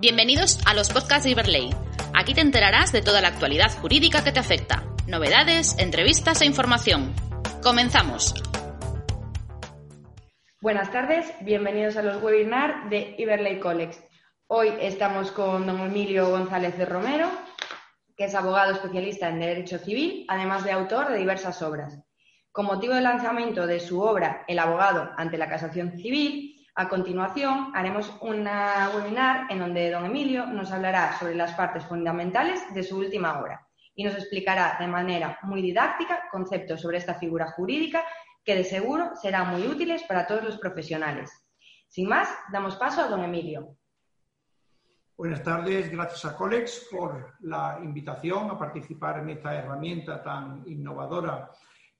Bienvenidos a los podcasts de Iberley. Aquí te enterarás de toda la actualidad jurídica que te afecta, novedades, entrevistas e información. Comenzamos. Buenas tardes, bienvenidos a los webinars de Iberley Colex. Hoy estamos con don Emilio González de Romero, que es abogado especialista en Derecho Civil, además de autor de diversas obras. Con motivo del lanzamiento de su obra El abogado ante la casación civil, a continuación, haremos una webinar en donde don Emilio nos hablará sobre las partes fundamentales de su última obra y nos explicará de manera muy didáctica conceptos sobre esta figura jurídica que de seguro serán muy útiles para todos los profesionales. Sin más, damos paso a don Emilio. Buenas tardes, gracias a Colex por la invitación a participar en esta herramienta tan innovadora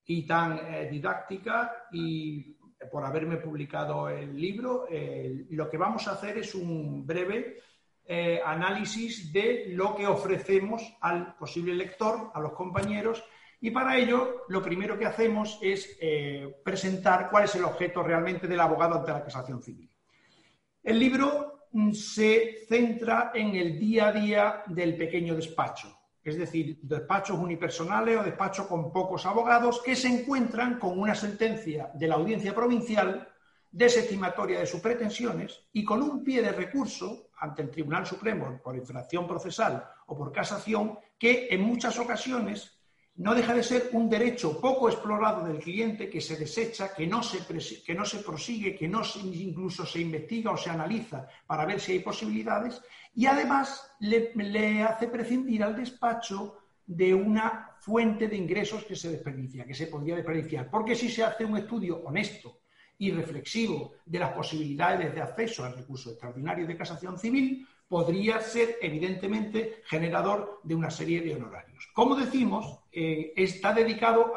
y tan eh, didáctica y por haberme publicado el libro. Eh, lo que vamos a hacer es un breve eh, análisis de lo que ofrecemos al posible lector, a los compañeros, y para ello lo primero que hacemos es eh, presentar cuál es el objeto realmente del abogado ante la casación civil. El libro mm, se centra en el día a día del pequeño despacho, es decir, despachos unipersonales o despachos con pocos abogados que se encuentran con una sentencia de la audiencia provincial desestimatoria de sus pretensiones y con un pie de recurso ante el Tribunal Supremo por infracción procesal o por casación que en muchas ocasiones no deja de ser un derecho poco explorado del cliente que se desecha, que no se, que no se prosigue, que no incluso se investiga o se analiza para ver si hay posibilidades y además le, hace prescindir al despacho de una fuente de ingresos que se desperdicia, que se podría desperdiciar. Porque si se hace un estudio honesto y reflexivo de las posibilidades de acceso al recurso extraordinario de casación civil, podría ser evidentemente generador de una serie de honorarios. Como decimos, eh, está dedicado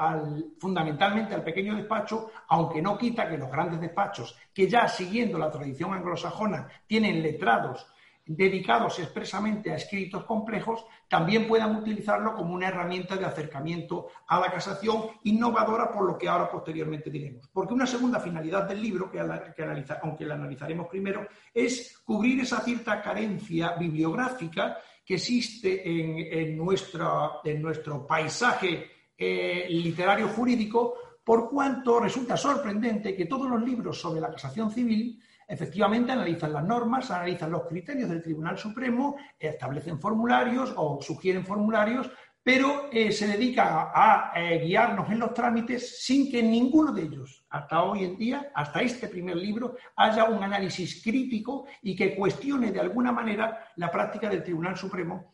fundamentalmente al pequeño despacho, aunque no quita que los grandes despachos, que ya siguiendo la tradición anglosajona tienen letrados dedicados expresamente a escritos complejos, también puedan utilizarlo como una herramienta de acercamiento a la casación innovadora por lo que ahora posteriormente diremos. Porque una segunda finalidad del libro, que, aunque la analizaremos primero, es cubrir esa cierta carencia bibliográfica que existe en, nuestro paisaje eh, literario jurídico, por cuanto resulta sorprendente que todos los libros sobre la casación civil Efectivamente, analizan las normas, analizan los criterios del Tribunal Supremo, establecen formularios o sugieren formularios, pero eh, se dedica a, eh, guiarnos en los trámites sin que ninguno de ellos, hasta hoy en día, hasta este primer libro, haya un análisis crítico y que cuestione de alguna manera la práctica del Tribunal Supremo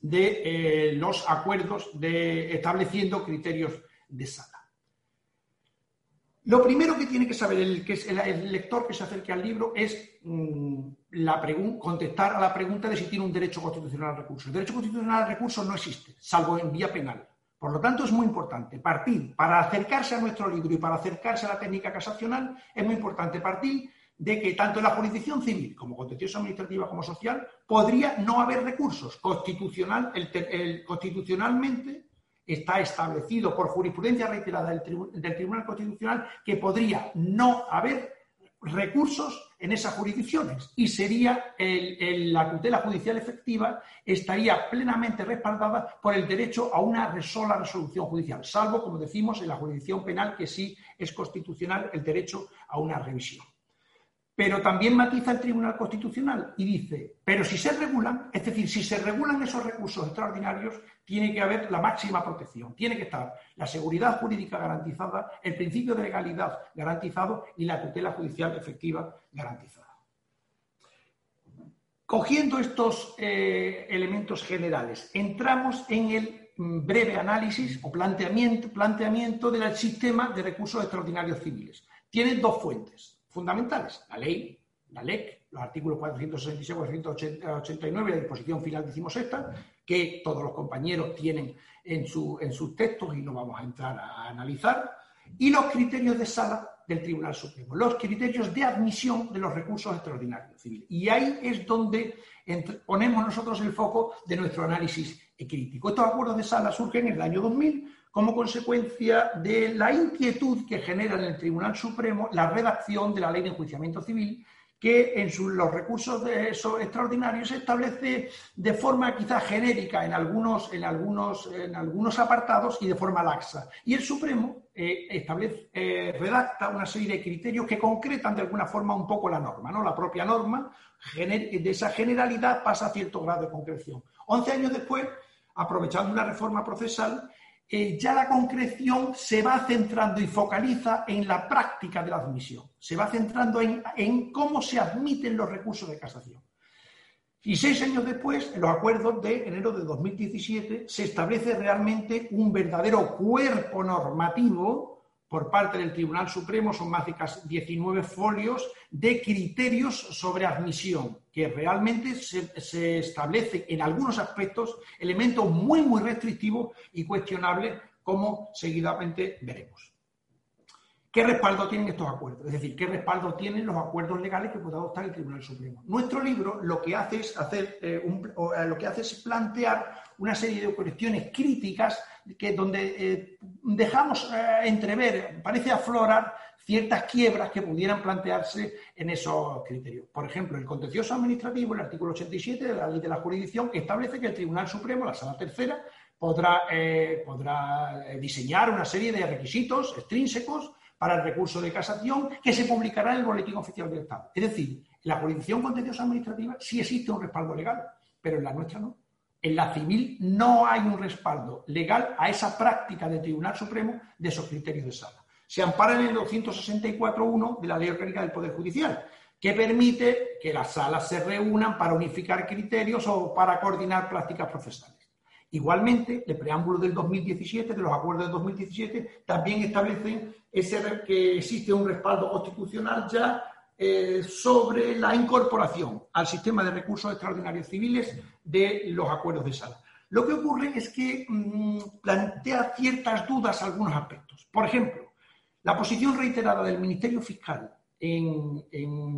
de eh, los acuerdos de estableciendo criterios de sala. Lo primero que tiene que saber el, que el, lector que se acerque al libro es mm, contestar a la pregunta de si tiene un derecho constitucional al recurso. El derecho constitucional al recurso no existe, salvo en vía penal. Por lo tanto, es muy importante partir, para acercarse a nuestro libro y para acercarse a la técnica casacional, es muy importante partir de que tanto en la jurisdicción civil como contencioso administrativa como social podría no haber recursos. Constitucional, constitucionalmente está establecido por jurisprudencia reiterada del, Tribunal Constitucional que podría no haber recursos en esas jurisdicciones y sería la tutela judicial efectiva estaría plenamente respaldada por el derecho a una sola resolución judicial, salvo, como decimos, en la jurisdicción penal que sí es constitucional el derecho a una revisión. Pero también matiza el Tribunal Constitucional y dice, pero si se regulan, es decir, si se regulan esos recursos extraordinarios, tiene que haber la máxima protección, tiene que estar la seguridad jurídica garantizada, el principio de legalidad garantizado y la tutela judicial efectiva garantizada. Cogiendo estos eh, elementos generales, entramos en el mm, breve análisis o planteamiento, planteamiento del sistema de recursos extraordinarios civiles. Tiene dos fuentes fundamentales, la ley la LEC, los artículos 466 489 de la disposición final decimosexta, que todos los compañeros tienen en, su, en sus textos y no vamos a entrar a analizar, y los criterios de sala del Tribunal Supremo, los criterios de admisión de los recursos extraordinarios civiles. Y ahí es donde ponemos nosotros el foco de nuestro análisis crítico. Estos acuerdos de sala surgen en el año 2000 como consecuencia de la inquietud que genera en el Tribunal Supremo la redacción de la Ley de Enjuiciamiento Civil, que en los recursos de extraordinarios se establece de forma quizá genérica en algunos, en, algunos, en algunos apartados y de forma laxa. Y el Supremo eh, establece, eh, redacta una serie de criterios que concretan de alguna forma un poco la norma. ¿no? La propia norma de esa generalidad pasa a cierto grado de concreción. Once años después, aprovechando una reforma procesal, eh, ya la concreción se va centrando y focaliza en la práctica de la admisión, se va centrando en, cómo se admiten los recursos de casación. Y seis años después, en los acuerdos de enero de 2017, se establece realmente un verdadero cuerpo normativo por parte del Tribunal Supremo, son más de 19 folios de criterios sobre admisión, que realmente se, establece en algunos aspectos elementos muy, muy restrictivos y cuestionables, como seguidamente veremos. ¿Qué respaldo tienen estos acuerdos? Es decir, ¿qué respaldo tienen los acuerdos legales que puede adoptar el Tribunal Supremo? Nuestro libro lo que hace es, hacer, eh, eh, lo que hace es plantear una serie de cuestiones críticas que donde eh, dejamos entrever, parece aflorar ciertas quiebras que pudieran plantearse en esos criterios. Por ejemplo, el contencioso administrativo, el artículo 87 de la ley de la jurisdicción, establece que el Tribunal Supremo, la Sala Tercera, podrá, podrá diseñar una serie de requisitos extrínsecos para el recurso de casación que se publicará en el Boletín Oficial del Estado. Es decir, en la jurisdicción contenciosa administrativa sí existe un respaldo legal, pero en la nuestra no. En la civil no hay un respaldo legal a esa práctica del Tribunal Supremo de esos criterios de sala. Se ampara en el 264.1 de la Ley Orgánica del Poder Judicial, que permite que las salas se reúnan para unificar criterios o para coordinar prácticas procesales. Igualmente, el preámbulo del 2017, de los acuerdos del 2017, también establecen ese, que existe un respaldo constitucional ya eh, sobre la incorporación al sistema de recursos extraordinarios civiles de los acuerdos de sala. Lo que ocurre es que mm, plantea ciertas dudas algunos aspectos. Por ejemplo, la posición reiterada del Ministerio Fiscal en,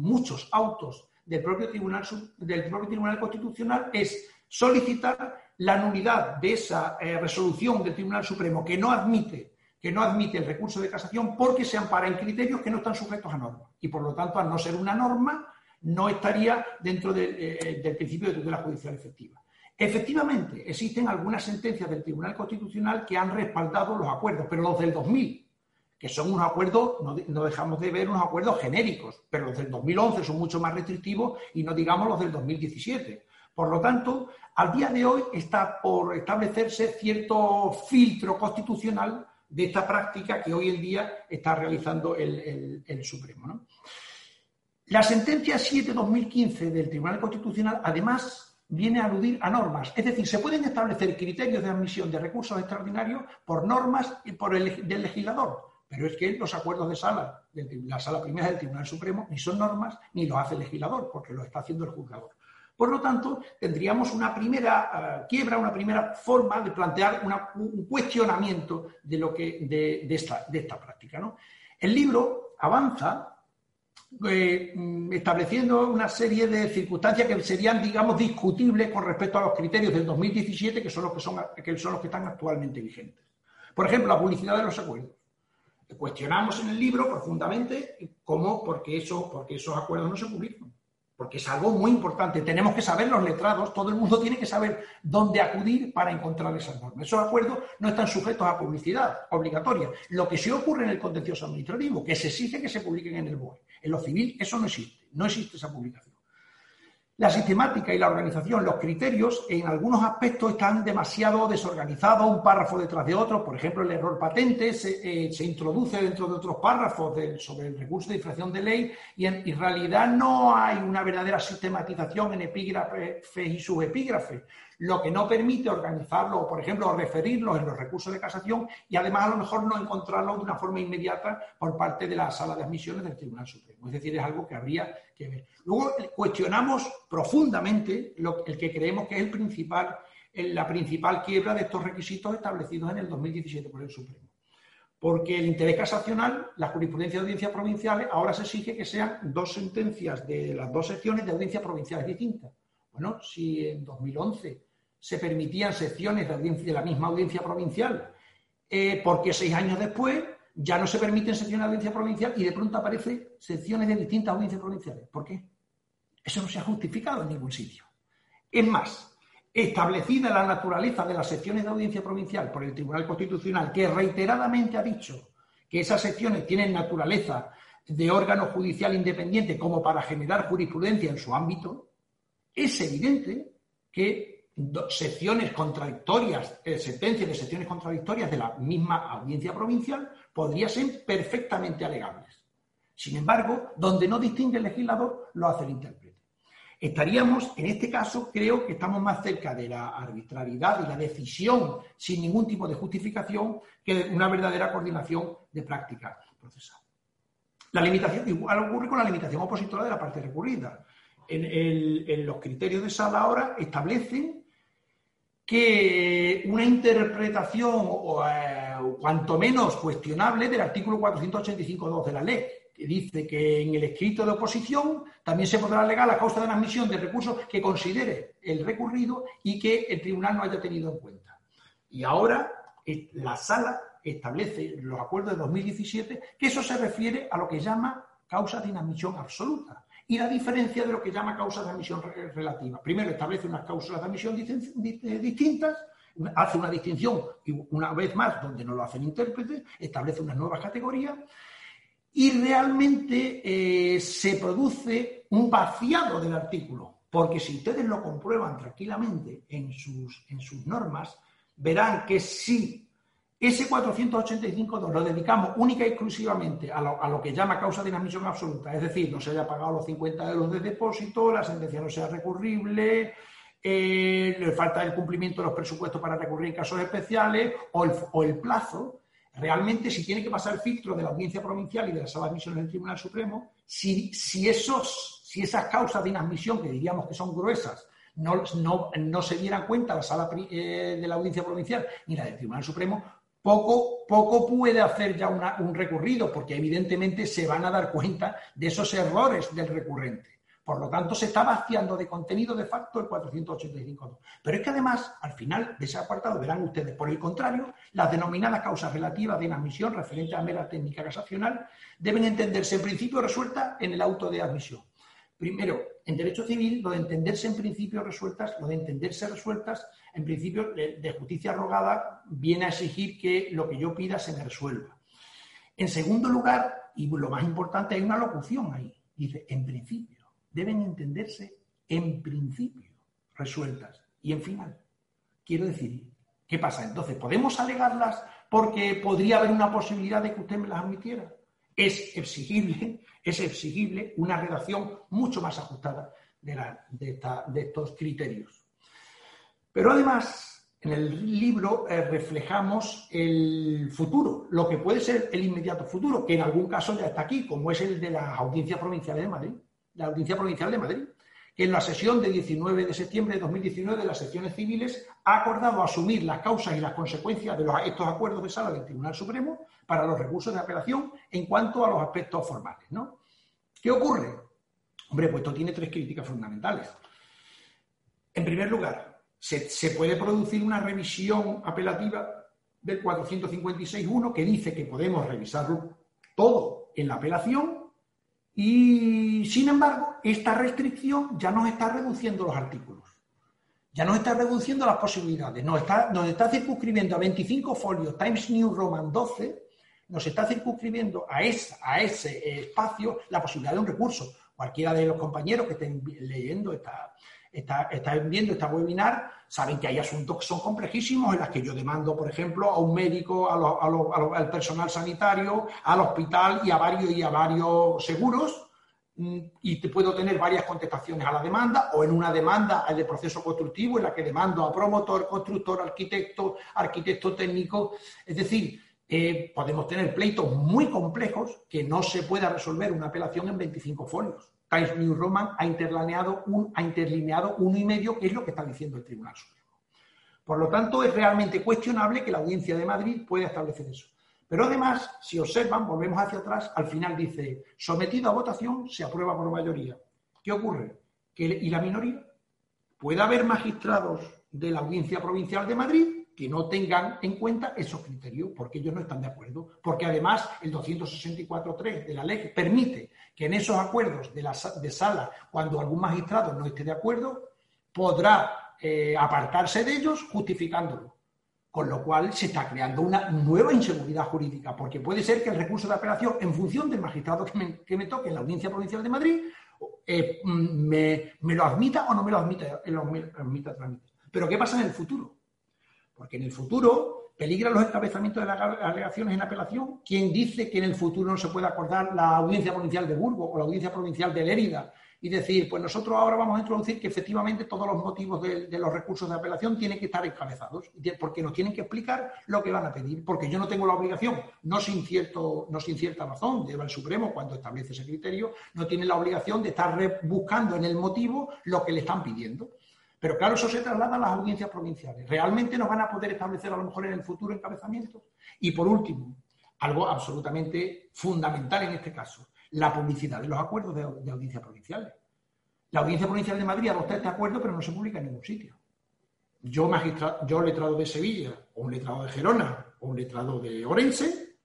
muchos autos del propio, Tribunal, del propio Tribunal Constitucional es solicitar la nulidad de esa eh, resolución del Tribunal Supremo que no admite que no admite el recurso de casación porque se ampara en criterios que no están sujetos a norma. Y por lo tanto, al no ser una norma, no estaría dentro eh, del principio de tutela judicial efectiva. Efectivamente, existen algunas sentencias del Tribunal Constitucional que han respaldado los acuerdos, pero los del 2000, que son unos acuerdos, no, no, dejamos de ver unos acuerdos genéricos, pero los del 2011 son mucho más restrictivos y no digamos los del 2017. Por lo tanto, al día de hoy está por establecerse cierto filtro constitucional de esta práctica que hoy en día está realizando el, Supremo. La sentencia 7-2015 del Tribunal Constitucional, además, viene a aludir a normas. Es decir, se pueden establecer criterios de admisión de recursos extraordinarios por normas y por el del legislador. Pero es que los acuerdos de sala, de la sala primera del Tribunal Supremo, ni son normas ni los hace el legislador, porque lo está haciendo el juzgador. Por lo tanto, tendríamos una primera eh, quiebra, una primera forma de plantear un cuestionamiento de, lo que, de, esta, práctica. El libro avanza eh, estableciendo una serie de circunstancias que serían, digamos, discutibles con respecto a los criterios del 2017, que son los que, son, que son los que están actualmente vigentes. Por ejemplo, la publicidad de los acuerdos. Cuestionamos en el libro profundamente cómo, porque, eso, porque esos acuerdos no se publican porque es algo muy importante. Tenemos que saber los letrados, todo el mundo tiene que saber dónde acudir para encontrar esas normas. Esos acuerdos no están sujetos a publicidad obligatoria. Lo que sí ocurre en el contencioso administrativo, que se exige que se publiquen en el BOE. En lo civil eso no existe, no existe esa publicación. La sistemática y la organización, los criterios, en algunos aspectos están demasiado desorganizados, un párrafo detrás de otro. Por ejemplo, el error patente se, eh, introduce dentro de otros párrafos sobre el recurso de infracción de ley y en, realidad no hay una verdadera sistematización en epígrafes y subepígrafes, lo que no permite organizarlo por ejemplo, referirlos en los recursos de casación y además a lo mejor no encontrarlo de una forma inmediata por parte de la sala de admisiones del Tribunal Supremo. Es decir, es algo que habría que ver. Luego cuestionamos profundamente lo, el que creemos que es el principal, la principal quiebra de estos requisitos establecidos en el 2017 por el Supremo. Porque el interés casacional, la jurisprudencia de audiencias provinciales, ahora se exige que sean dos sentencias de las dos secciones de audiencias provinciales distintas. Bueno, si en 2011 se permitían secciones de, de la misma audiencia provincial, eh, porque seis años después ya no se permiten secciones de audiencia provincial y de pronto aparecen secciones de distintas audiencias provinciales. ¿Por qué? Eso no se ha justificado en ningún sitio. Es más, establecida la naturaleza de las secciones de audiencia provincial por el Tribunal Constitucional, que reiteradamente ha dicho que esas secciones tienen naturaleza de órgano judicial independiente como para generar jurisprudencia en su ámbito, es evidente que secciones contradictorias, eh, sentencias de secciones contradictorias de la misma audiencia provincial podrían ser perfectamente alegables. Sin embargo, donde no distingue el legislador, lo hace el intérprete. Estaríamos, en este caso, creo que estamos más cerca de la arbitrariedad y la decisión sin ningún tipo de justificación que de una verdadera coordinación de práctica procesal. La limitación, igual ocurre con la limitación opositora de la parte recurrida en, los criterios de sala ahora establecen que una interpretación o, eh, cuanto menos cuestionable del artículo 485.2 de la ley, que dice que en el escrito de oposición también se podrá alegar la causa de la admisión de recursos que considere el recurrido y que el tribunal no haya tenido en cuenta. Y ahora la sala establece los acuerdos de 2017 que eso se refiere a lo que llama causa de inadmisión absoluta y la diferencia de lo que llama causas de admisión relativa. Primero establece unas causas de admisión eh, distintas, hace una distinción, y una vez más, donde no lo hacen intérpretes, establece unas nuevas categorías, y realmente eh, se produce un vaciado del artículo, porque si ustedes lo comprueban tranquilamente en sus, en sus normas, verán que si ese 485.2 lo dedicamos única y exclusivamente a lo, que llama causa de inadmisión absoluta, es decir, no se haya pagado los 50 euros de depósito, la sentencia no sea recurrible, eh, le falta el cumplimiento de los presupuestos para recurrir en casos especiales o el, plazo. Realmente, si tiene que pasar el filtro de la audiencia provincial y de la sala de admisión del Tribunal Supremo, si, esos, si esas causas de inadmisión, que diríamos que son gruesas, no, no, se dieran cuenta la sala eh, de la audiencia provincial ni la del Tribunal Supremo, poco, poco puede hacer ya un recurrido, porque evidentemente se van a dar cuenta de esos errores del recurrente. Por lo tanto, se está vaciando de contenido de facto el 485.2. Pero es que además, al final de ese apartado, verán ustedes, por el contrario, las denominadas causas relativas de inadmisión referente a mera técnica casacional deben entenderse en principio resueltas en el auto de admisión. Primero, en derecho civil, lo de entenderse en principio resueltas, lo de entenderse resueltas, en principio de, justicia rogada, viene a exigir que lo que yo pida se me resuelva. En segundo lugar, y lo más importante, hay una locución ahí. Dice, en principio, deben entenderse en principio resueltas y en final. Quiero decir, ¿qué pasa? Entonces, ¿podemos alegarlas porque podría haber una posibilidad de que usted me las admitiera? Es exigible es exigible una redacción mucho más ajustada de, estos criterios. Pero además, en el libro eh, reflejamos el futuro, lo que puede ser el inmediato futuro, que en algún caso ya está aquí, como es el de la Audiencia Provincial de Madrid, la Audiencia Provincial de Madrid, que en la sesión de 19 de septiembre de 2019 de las secciones civiles ha acordado asumir las causas y las consecuencias de estos acuerdos de sala del Tribunal Supremo para los recursos de apelación en cuanto a los aspectos formales. ¿no? ¿Qué ocurre? Hombre, pues esto tiene tres críticas fundamentales. En primer lugar, se, puede producir una revisión apelativa del 456.1 que dice que podemos revisarlo todo en la apelación y, sin embargo, esta restricción ya nos está reduciendo los artículos. Ya nos está reduciendo las posibilidades. Nos está, nos está circunscribiendo a 25 folios Times New Roman 12 nos está circunscribiendo a, a ese espacio la posibilidad de un recurso. Cualquiera de los compañeros que estén leyendo esta, están viendo esta webinar saben que hay asuntos que son complejísimos en los que yo demando, por ejemplo, a un médico, al personal sanitario, al hospital y a varios y a varios seguros mm, y te puedo tener varias contestaciones a la demanda o en una demanda de proceso constructivo en la que demando a promotor, constructor, arquitecto, arquitecto técnico. Es decir, podemos tener pleitos muy complejos que no se pueda resolver una apelación en 25 folios. Times New Roman ha interlineado, un, ha interlineado uno y medio, que es lo que está diciendo el Tribunal Supremo. Por lo tanto, es realmente cuestionable que la Audiencia de Madrid pueda establecer eso. Pero además, si observan, volvemos hacia atrás, al final dice, sometido a votación, se aprueba por mayoría. ¿Qué ocurre? Que, ¿Y la minoría? Puede haber magistrados de la Audiencia Provincial de Madrid que no tengan en cuenta esos criterios, porque ellos no están de acuerdo. Porque además el 264.3 de la ley permite que en esos acuerdos de, la, de sala, cuando algún magistrado no esté de acuerdo, podrá eh, apartarse de ellos justificándolo. Con lo cual se está creando una nueva inseguridad jurídica, porque puede ser que el recurso de apelación, en función del magistrado que me, que me toque en la Audiencia Provincial de Madrid, eh, me, lo admita o no me lo admita, lo admita Pero ¿qué pasa en el futuro? Porque en el futuro peligran los encabezamientos de las alegaciones en apelación. ¿Quién dice que en el futuro no se puede acordar la audiencia provincial de Burgos o la audiencia provincial de Lérida y decir, pues nosotros ahora vamos a introducir que efectivamente todos los motivos de, los recursos de apelación tienen que estar encabezados, porque nos tienen que explicar lo que van a pedir, porque yo no tengo la obligación, no sin, cierto, no sin cierta razón, lleva el Supremo cuando establece ese criterio, no tiene la obligación de estar buscando en el motivo lo que le están pidiendo. Pero claro, eso se traslada a las audiencias provinciales. ¿Realmente nos van a poder establecer a lo mejor en el futuro encabezamientos? Y por último, algo absolutamente fundamental en este caso, la publicidad de los acuerdos de, audiencias provinciales. La Audiencia Provincial de Madrid adopta este acuerdo, pero no se publica en ningún sitio. Yo, magistrado, yo letrado de Sevilla, o un letrado de Gerona, o un letrado de Orense,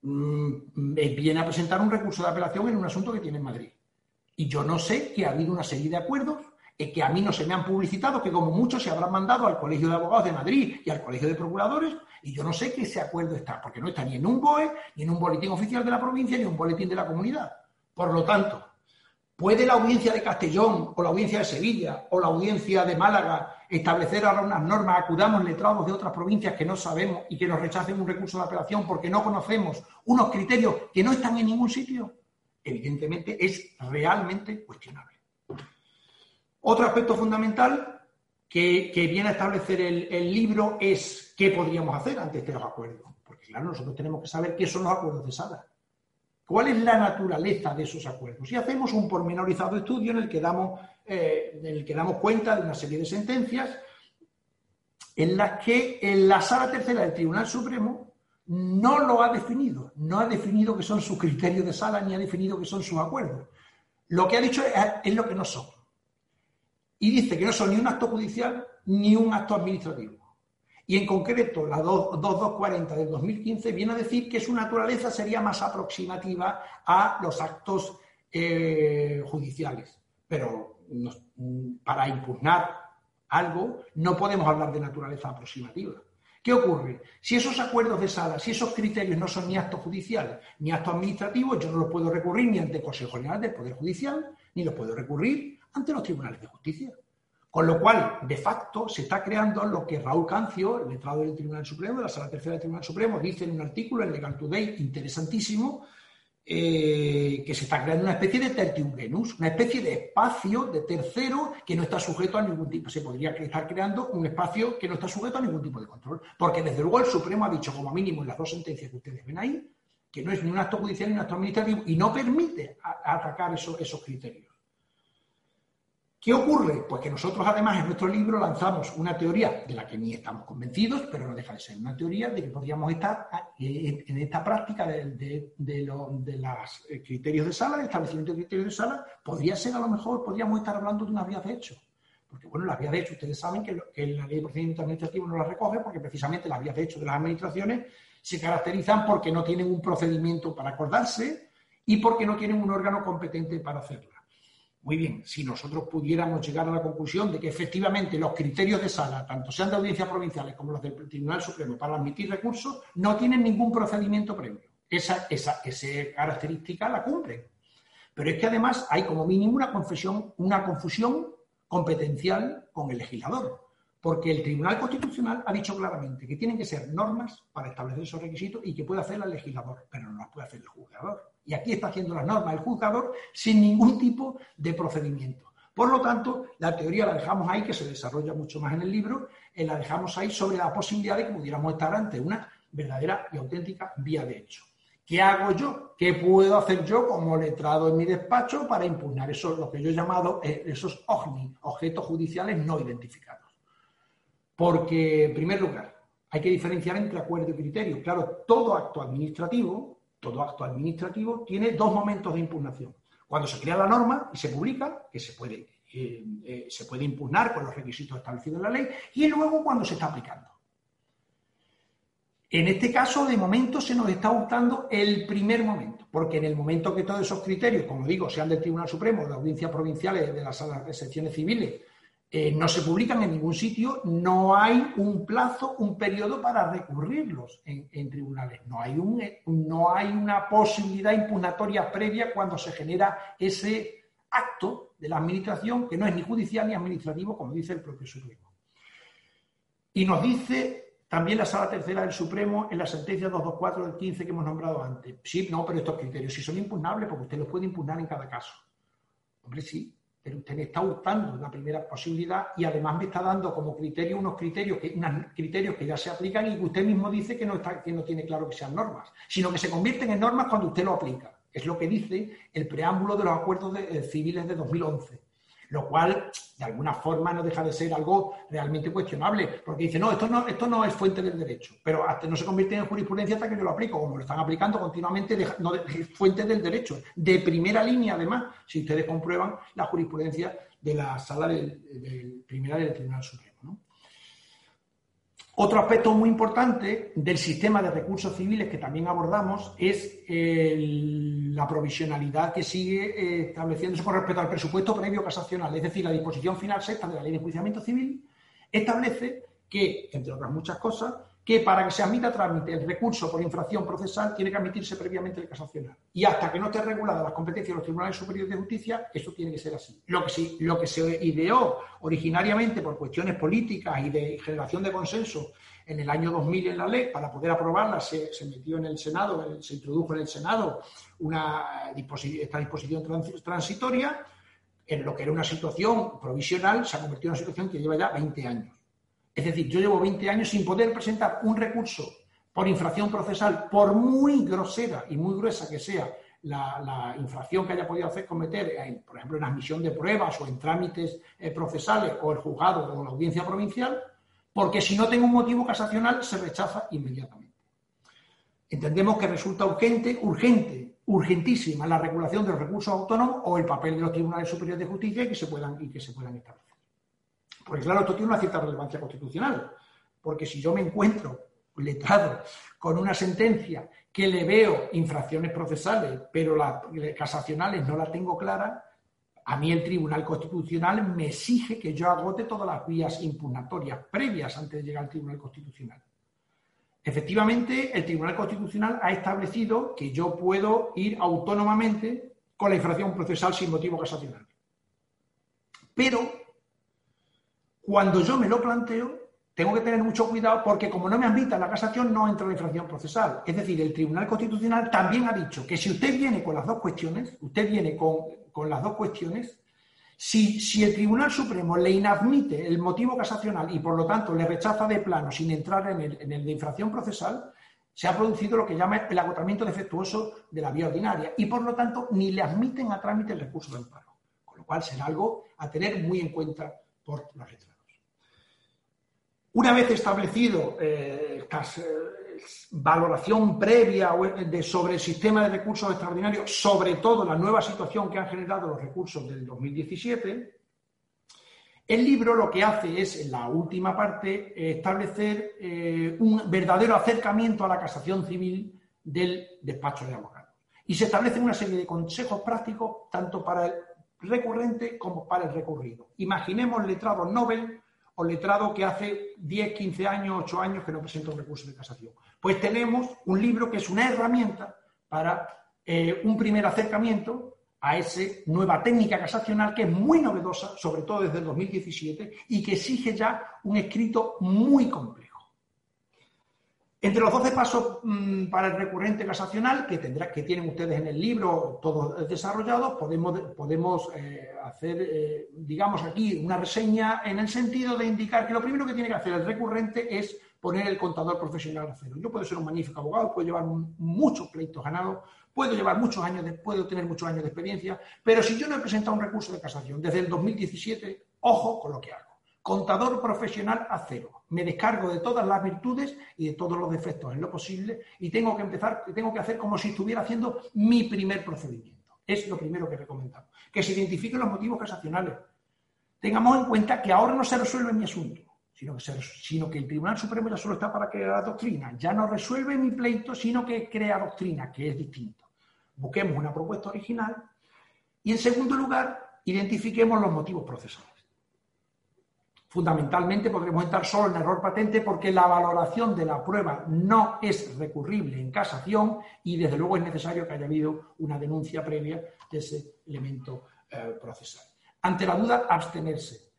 mm, me viene a presentar un recurso de apelación en un asunto que tiene en Madrid. Y yo no sé que ha habido una serie de acuerdos que a mí no se me han publicitado, que como muchos se habrán mandado al Colegio de Abogados de Madrid y al Colegio de Procuradores, y yo no sé que ese acuerdo está, porque no está ni en un BOE, ni en un boletín oficial de la provincia, ni en un boletín de la comunidad. Por lo tanto, ¿puede la audiencia de Castellón, o la audiencia de Sevilla, o la audiencia de Málaga establecer ahora unas normas, acudamos letrados de otras provincias que no sabemos y que nos rechacen un recurso de apelación porque no conocemos unos criterios que no están en ningún sitio? Evidentemente es realmente cuestionable. Otro aspecto fundamental que, viene a establecer el, libro es qué podríamos hacer ante estos acuerdos. Porque claro, nosotros tenemos que saber qué son los acuerdos de sala. ¿Cuál es la naturaleza de esos acuerdos? Y hacemos un pormenorizado estudio en el que damos, eh, en el que damos cuenta de una serie de sentencias en las que en la sala tercera del Tribunal Supremo no lo ha definido, no ha definido qué son sus criterios de sala ni ha definido qué son sus acuerdos. Lo que ha dicho es lo que no son y dice que no son ni un acto judicial ni un acto administrativo. Y en concreto, la 2240 del 2015 viene a decir que su naturaleza sería más aproximativa a los actos eh, judiciales. Pero para impugnar algo no podemos hablar de naturaleza aproximativa. ¿Qué ocurre? Si esos acuerdos de sala, si esos criterios no son ni actos judiciales ni actos administrativos, yo no los puedo recurrir ni ante el Consejo General del Poder Judicial, ni los puedo recurrir ante los tribunales de justicia. Con lo cual, de facto, se está creando lo que Raúl Cancio, el letrado del Tribunal Supremo, de la Sala Tercera del Tribunal Supremo, dice en un artículo en Legal Today interesantísimo, eh, que se está creando una especie de tertium genus, una especie de espacio de tercero que no está sujeto a ningún tipo. Se podría estar creando un espacio que no está sujeto a ningún tipo de control. Porque desde luego el Supremo ha dicho, como mínimo en las dos sentencias que ustedes ven ahí, que no es ni un acto judicial ni un acto administrativo y no permite atacar esos criterios. ¿Qué ocurre? Pues que nosotros además en nuestro libro lanzamos una teoría de la que ni estamos convencidos, pero no deja de ser una teoría de que podríamos estar eh, en esta práctica de, los eh, criterios de sala, de establecimiento de criterios de sala, podría ser a lo mejor, podríamos estar hablando de unas vías de hecho. Porque bueno, las vías de hecho, ustedes saben que, la ley de procedimiento administrativo no las recoge porque precisamente las vías de hecho de las administraciones se caracterizan porque no tienen un procedimiento para acordarse y porque no tienen un órgano competente para hacerlo. Muy bien, si nosotros pudiéramos llegar a la conclusión de que efectivamente los criterios de sala, tanto sean de audiencias provinciales como los del Tribunal Supremo para admitir recursos, no tienen ningún procedimiento previo. Esa, esa, característica la cumplen. Pero es que además hay como mínimo una, confesión, una confusión competencial con el legislador. Porque el Tribunal Constitucional ha dicho claramente que tienen que ser normas para establecer esos requisitos y que puede hacer el legislador, pero no las puede hacer el juzgador. Y aquí está haciendo las normas el juzgador sin ningún tipo de procedimiento. Por lo tanto, la teoría la dejamos ahí, que se desarrolla mucho más en el libro, eh, la dejamos ahí sobre la posibilidad de que pudiéramos estar ante una verdadera y auténtica vía de hecho. ¿Qué hago yo? ¿Qué puedo hacer yo como letrado en mi despacho para impugnar esos, lo que yo he llamado eh, esos OGNI, objetos judiciales no identificados? Porque, en primer lugar, hay que diferenciar entre acuerdo y criterio. Claro, todo acto administrativo, todo acto administrativo tiene dos momentos de impugnación. Cuando se crea la norma y se publica, que se puede, eh, eh, se puede impugnar con los requisitos establecidos en la ley, y luego cuando se está aplicando. En este caso, de momento, se nos está optando el primer momento, porque en el momento que todos esos criterios, como digo, sean del Tribunal Supremo, de audiencias provinciales, de las salas secciones civiles, eh, no se publican en ningún sitio, no hay un plazo, un periodo para recurrirlos en, tribunales. No hay, un, no hay una posibilidad impugnatoria previa cuando se genera ese acto de la Administración que no es ni judicial ni administrativo, como dice el propio Supremo. Y nos dice también la Sala Tercera del Supremo en la sentencia 224 del 15 que hemos nombrado antes. Sí, no, pero estos criterios sí son impugnables porque usted los puede impugnar en cada caso. Hombre, sí, pero usted me está gustando la primera posibilidad y además me está dando como criterio unos criterios que, unos criterios que ya se aplican y que usted mismo dice que no, está, que no tiene claro que sean normas, sino que se convierten en normas cuando usted lo aplica. Es lo que dice el preámbulo de los acuerdos eh, civiles de 2011 lo cual de alguna forma no deja de ser algo realmente cuestionable, porque dice, no, esto no, esto no es fuente del derecho, pero hasta no se convierte en jurisprudencia hasta que yo lo aplico, como lo están aplicando continuamente, no, fuente del derecho, de primera línea además, si ustedes comprueban la jurisprudencia de la sala del, del primera del Tribunal Supremo. Otro aspecto muy importante del sistema de recursos civiles que también abordamos es la provisionalidad que sigue eh, estableciéndose con respecto al presupuesto previo casacional. Es decir, la disposición final sexta de la Ley de Enjuiciamiento Civil establece que, entre otras muchas cosas, que para que se admita trámite el recurso por infracción procesal tiene que admitirse previamente el casacional. Y hasta que no esté regulada las competencias de los tribunales superiores de justicia, eso tiene que ser así. Lo que, se ideó originariamente por cuestiones políticas y de generación de consenso en el año 2000 en la ley, para poder aprobarla, se, metió en el Senado, se introdujo en el Senado una esta disposición transitoria, en lo que era una situación provisional, se ha convertido en una situación que lleva ya 20 años. Es decir, yo llevo 20 años sin poder presentar un recurso por infracción procesal, por muy grosera y muy gruesa que sea la, infracción que haya podido hacer cometer, por ejemplo, en admisión de pruebas o en trámites eh, procesales o el juzgado o la audiencia provincial, porque si no tengo un motivo casacional se rechaza inmediatamente. Entendemos que resulta urgente, urgente, urgentísima la regulación de los recursos autónomos o el papel de los tribunales superiores de justicia y que se puedan, y que se puedan establecer. Porque claro, esto tiene una cierta relevancia constitucional, porque si yo me encuentro letrado con una sentencia que le veo infracciones procesales, pero las casacionales no la tengo clara, a mí el Tribunal Constitucional me exige que yo agote todas las vías impugnatorias previas antes de llegar al Tribunal Constitucional. Efectivamente, el Tribunal Constitucional ha establecido que yo puedo ir autónomamente con la infracción procesal sin motivo casacional. Pero cuando yo me lo planteo, tengo que tener mucho cuidado porque como no me admita la casación, no entra la infracción procesal. Es decir, el Tribunal Constitucional también ha dicho que si usted viene con las dos cuestiones, usted viene con, las dos cuestiones, si, si, el Tribunal Supremo le inadmite el motivo casacional y por lo tanto le rechaza de plano sin entrar en el, en el de infracción procesal, se ha producido lo que llama el agotamiento defectuoso de la vía ordinaria y por lo tanto ni le admiten a trámite el recurso de amparo. Con lo cual será algo a tener muy en cuenta por la letra. Una vez establecido eh, esta eh, valoración previa sobre el sistema de recursos extraordinarios, sobre todo la nueva situación que han generado los recursos del 2017, el libro lo que hace es, en la última parte, establecer eh, un verdadero acercamiento a la casación civil del despacho de abogados. Y se establecen una serie de consejos prácticos tanto para el recurrente como para el recurrido. Imaginemos letrados Nobel o letrado que hace 10, 15 años, 8 años que no presenta un recurso de casación. Pues tenemos un libro que es una herramienta para eh, un primer acercamiento a esa nueva técnica casacional que es muy novedosa, sobre todo desde el 2017, y que exige ya un escrito muy complejo. Entre los 12 pasos mm, para el recurrente casacional que, tendrá, que tienen ustedes en el libro, todos desarrollados, podemos, podemos eh, hacer, eh, digamos aquí, una reseña en el sentido de indicar que lo primero que tiene que hacer el recurrente es poner el contador profesional a cero. Yo puedo ser un magnífico abogado, puedo llevar muchos pleitos ganados, puedo llevar muchos años, de, puedo tener muchos años de experiencia, pero si yo no he presentado un recurso de casación desde el 2017, ojo con lo que hago. Contador profesional a cero. Me descargo de todas las virtudes y de todos los defectos en lo posible y tengo que empezar, tengo que hacer como si estuviera haciendo mi primer procedimiento. Es lo primero que recomendamos. Que se identifiquen los motivos casacionales. Tengamos en cuenta que ahora no se resuelve mi asunto, sino que, el Tribunal Supremo ya solo está para crear doctrina. Ya no resuelve mi pleito, sino que crea doctrina, que es distinto. Busquemos una propuesta original y, en segundo lugar, identifiquemos los motivos procesales. Fundamentalmente podremos estar solo en error patente porque la valoración de la prueba no es recurrible en casación y desde luego es necesario que haya habido una denuncia previa de ese elemento eh, procesal. Ante la duda, abstenerse.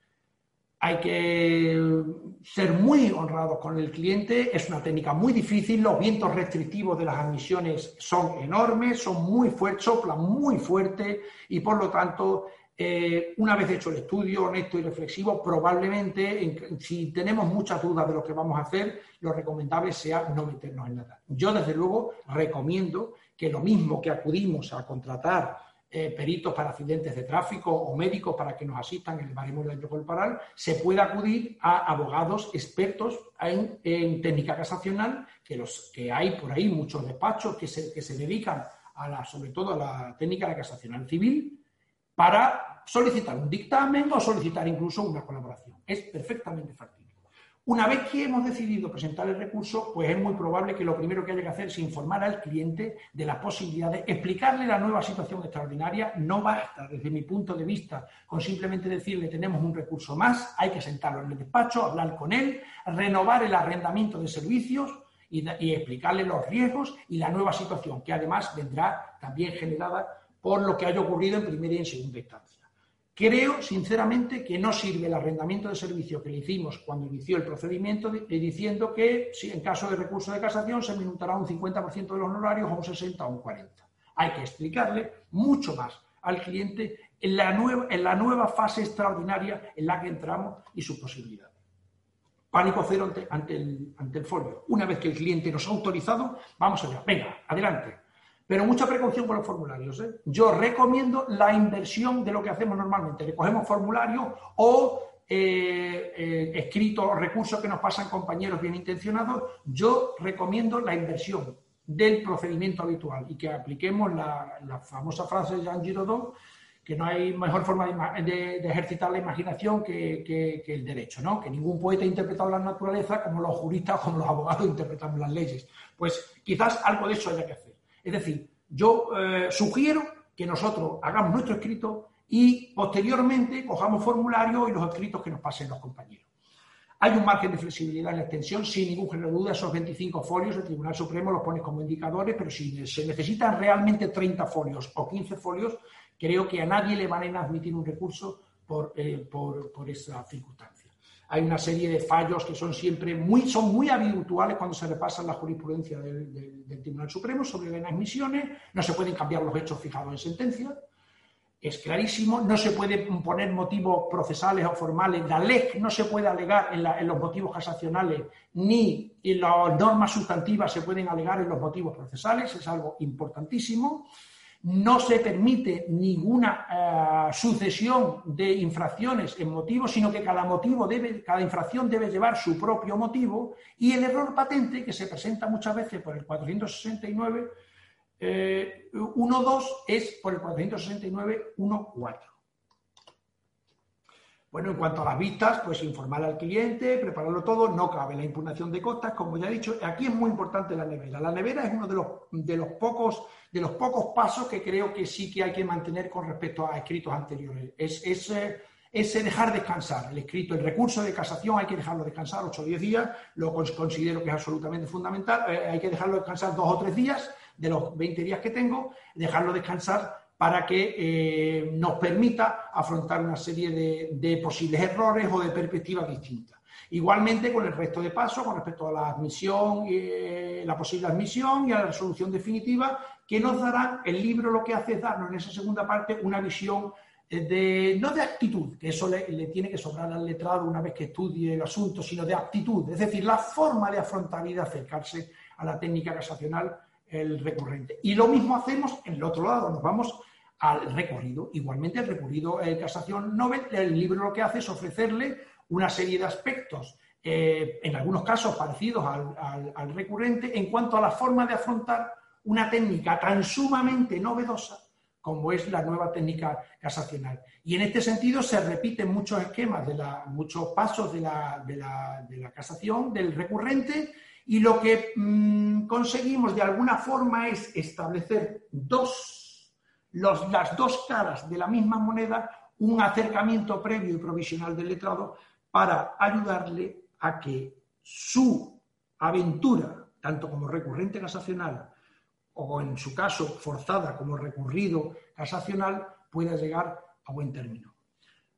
Hay que ser muy honrados con el cliente, es una técnica muy difícil, los vientos restrictivos de las admisiones son enormes, son muy fuertes, soplan muy fuerte y por lo tanto eh, una vez hecho el estudio honesto y reflexivo, probablemente, si tenemos muchas dudas de lo que vamos a hacer, lo recomendable sea no meternos en nada. Yo, desde luego, recomiendo que lo mismo que acudimos a contratar eh, peritos para accidentes de tráfico o médicos para que nos asistan en el baremo corporal, se pueda acudir a abogados expertos en, técnica casacional, que, los, que hay por ahí muchos despachos que se, que se dedican a la, sobre todo a la técnica casacional civil, para solicitar un dictamen o solicitar incluso una colaboración. Es perfectamente factible. Una vez que hemos decidido presentar el recurso, pues es muy probable que lo primero que haya que hacer es informar al cliente de las posibilidades, explicarle la nueva situación extraordinaria. No basta, desde mi punto de vista, con simplemente decirle tenemos un recurso más, hay que sentarlo en el despacho, hablar con él, renovar el arrendamiento de servicios y, y explicarle los riesgos y la nueva situación, que además vendrá también generada por lo que haya ocurrido en primera y en segunda instancia. Creo, sinceramente, que no sirve el arrendamiento de servicio que le hicimos cuando inició el procedimiento diciendo que si en caso de recurso de casación se minutará un 50% de los honorarios o un 60 o un 40. Hay que explicarle mucho más al cliente en la nueva, en la nueva fase extraordinaria en la que entramos y sus posibilidades. Pánico cero ante, el, ante el folio. Una vez que el cliente nos ha autorizado, vamos allá. Venga, adelante pero mucha precaución con los formularios. ¿eh? Yo recomiendo la inversión de lo que hacemos normalmente. Recogemos formularios o eh, eh, escritos, recursos que nos pasan compañeros bien intencionados. Yo recomiendo la inversión del procedimiento habitual y que apliquemos la, famosa frase de Jean Giraudoux, que no hay mejor forma de, ejercitar la imaginación que, el derecho, ¿no? Que ningún poeta ha interpretado la naturaleza como los juristas como los abogados interpretamos las leyes. Pues quizás algo de eso haya que hacer. Es decir, yo eh, sugiero que nosotros hagamos nuestro escrito y posteriormente cojamos formulario y los escritos que nos pasen los compañeros. Hay un margen de flexibilidad en la extensión, sin ningún género de duda, esos 25 folios, el Tribunal Supremo los pone como indicadores, pero si se necesitan realmente 30 folios o 15 folios, creo que a nadie le van a admitir un recurso por, eh, por esa circunstancia hay una serie de fallos que son siempre muy, son muy habituales cuando se repasan la jurisprudencia del, Tribunal Supremo sobre las admisiones, no se pueden cambiar los hechos fijados en sentencia, es clarísimo, no se pueden poner motivos procesales o formales, la LEC no se puede alegar en, en los motivos casacionales, ni en las normas sustantivas se pueden alegar en los motivos procesales, es algo importantísimo no se permite ninguna eh, sucesión de infracciones en motivos, sino que cada motivo debe, cada infracción debe llevar su propio motivo, y el error patente, que se presenta muchas veces por el 469 eh, 1.2, es por el 469 1.4. Bueno, en cuanto a las vistas, pues informar al cliente, prepararlo todo, no cabe la impugnación de costas, como ya he dicho, aquí es muy importante la nevera. La nevera es uno de los, de los, pocos, de los pocos pasos que creo que sí que hay que mantener con respecto a escritos anteriores. Es, es, es dejar descansar el escrito, el recurso de casación hay que dejarlo descansar 8 o 10 días, lo considero que es absolutamente fundamental, eh, hay que dejarlo descansar 2 o 3 días de los 20 días que tengo, dejarlo descansar para que eh, nos permita afrontar una serie de, posibles errores o de perspectivas distintas. Igualmente con el resto de pasos con respecto a la admisión, eh, la posible admisión y a la resolución definitiva, que nos dará el libro lo que hace es darnos en esa segunda parte una visión de, no de actitud, que eso le, tiene que sobrar al letrado una vez que estudie el asunto, sino de actitud, es decir, la forma de afrontar y de acercarse a la técnica casacional el recurrente. Y lo mismo hacemos en el otro lado, nos vamos al recurrido. Igualmente, el recurrido en casación Nobel, el libro lo que hace es ofrecerle una serie de aspectos, eh, en algunos casos parecidos al, recurrente, en cuanto a la forma de afrontar una técnica tan sumamente novedosa como es la nueva técnica casacional. Y en este sentido se repiten muchos esquemas, de la, muchos pasos de la, de, la, de la, casación, del recurrente, y lo que mmm, conseguimos de alguna forma es establecer dos, las dos caras de la misma moneda, un acercamiento previo y provisional del letrado para ayudarle a que su aventura, tanto como recurrente casacional o en su caso forzada como recurrido casacional, pueda llegar a buen término.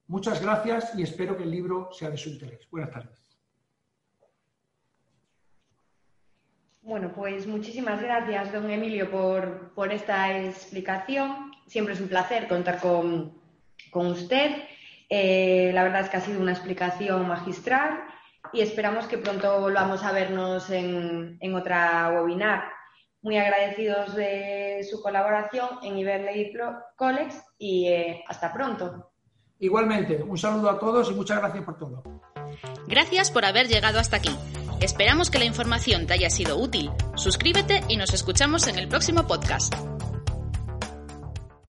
Muchas gracias y espero que el libro sea de su interés. Buenas tardes. Bueno, pues muchísimas gracias, don Emilio, por, por esta explicación. Siempre es un placer contar con, con usted. Eh, la verdad es que ha sido una explicación magistral y esperamos que pronto volvamos a vernos en, en otra webinar muy agradecidos de su colaboración en Iberley College y eh, hasta pronto. Igualmente, un saludo a todos y muchas gracias por todo. Gracias por haber llegado hasta aquí. Esperamos que la información te haya sido útil. Suscríbete y nos escuchamos en el próximo podcast.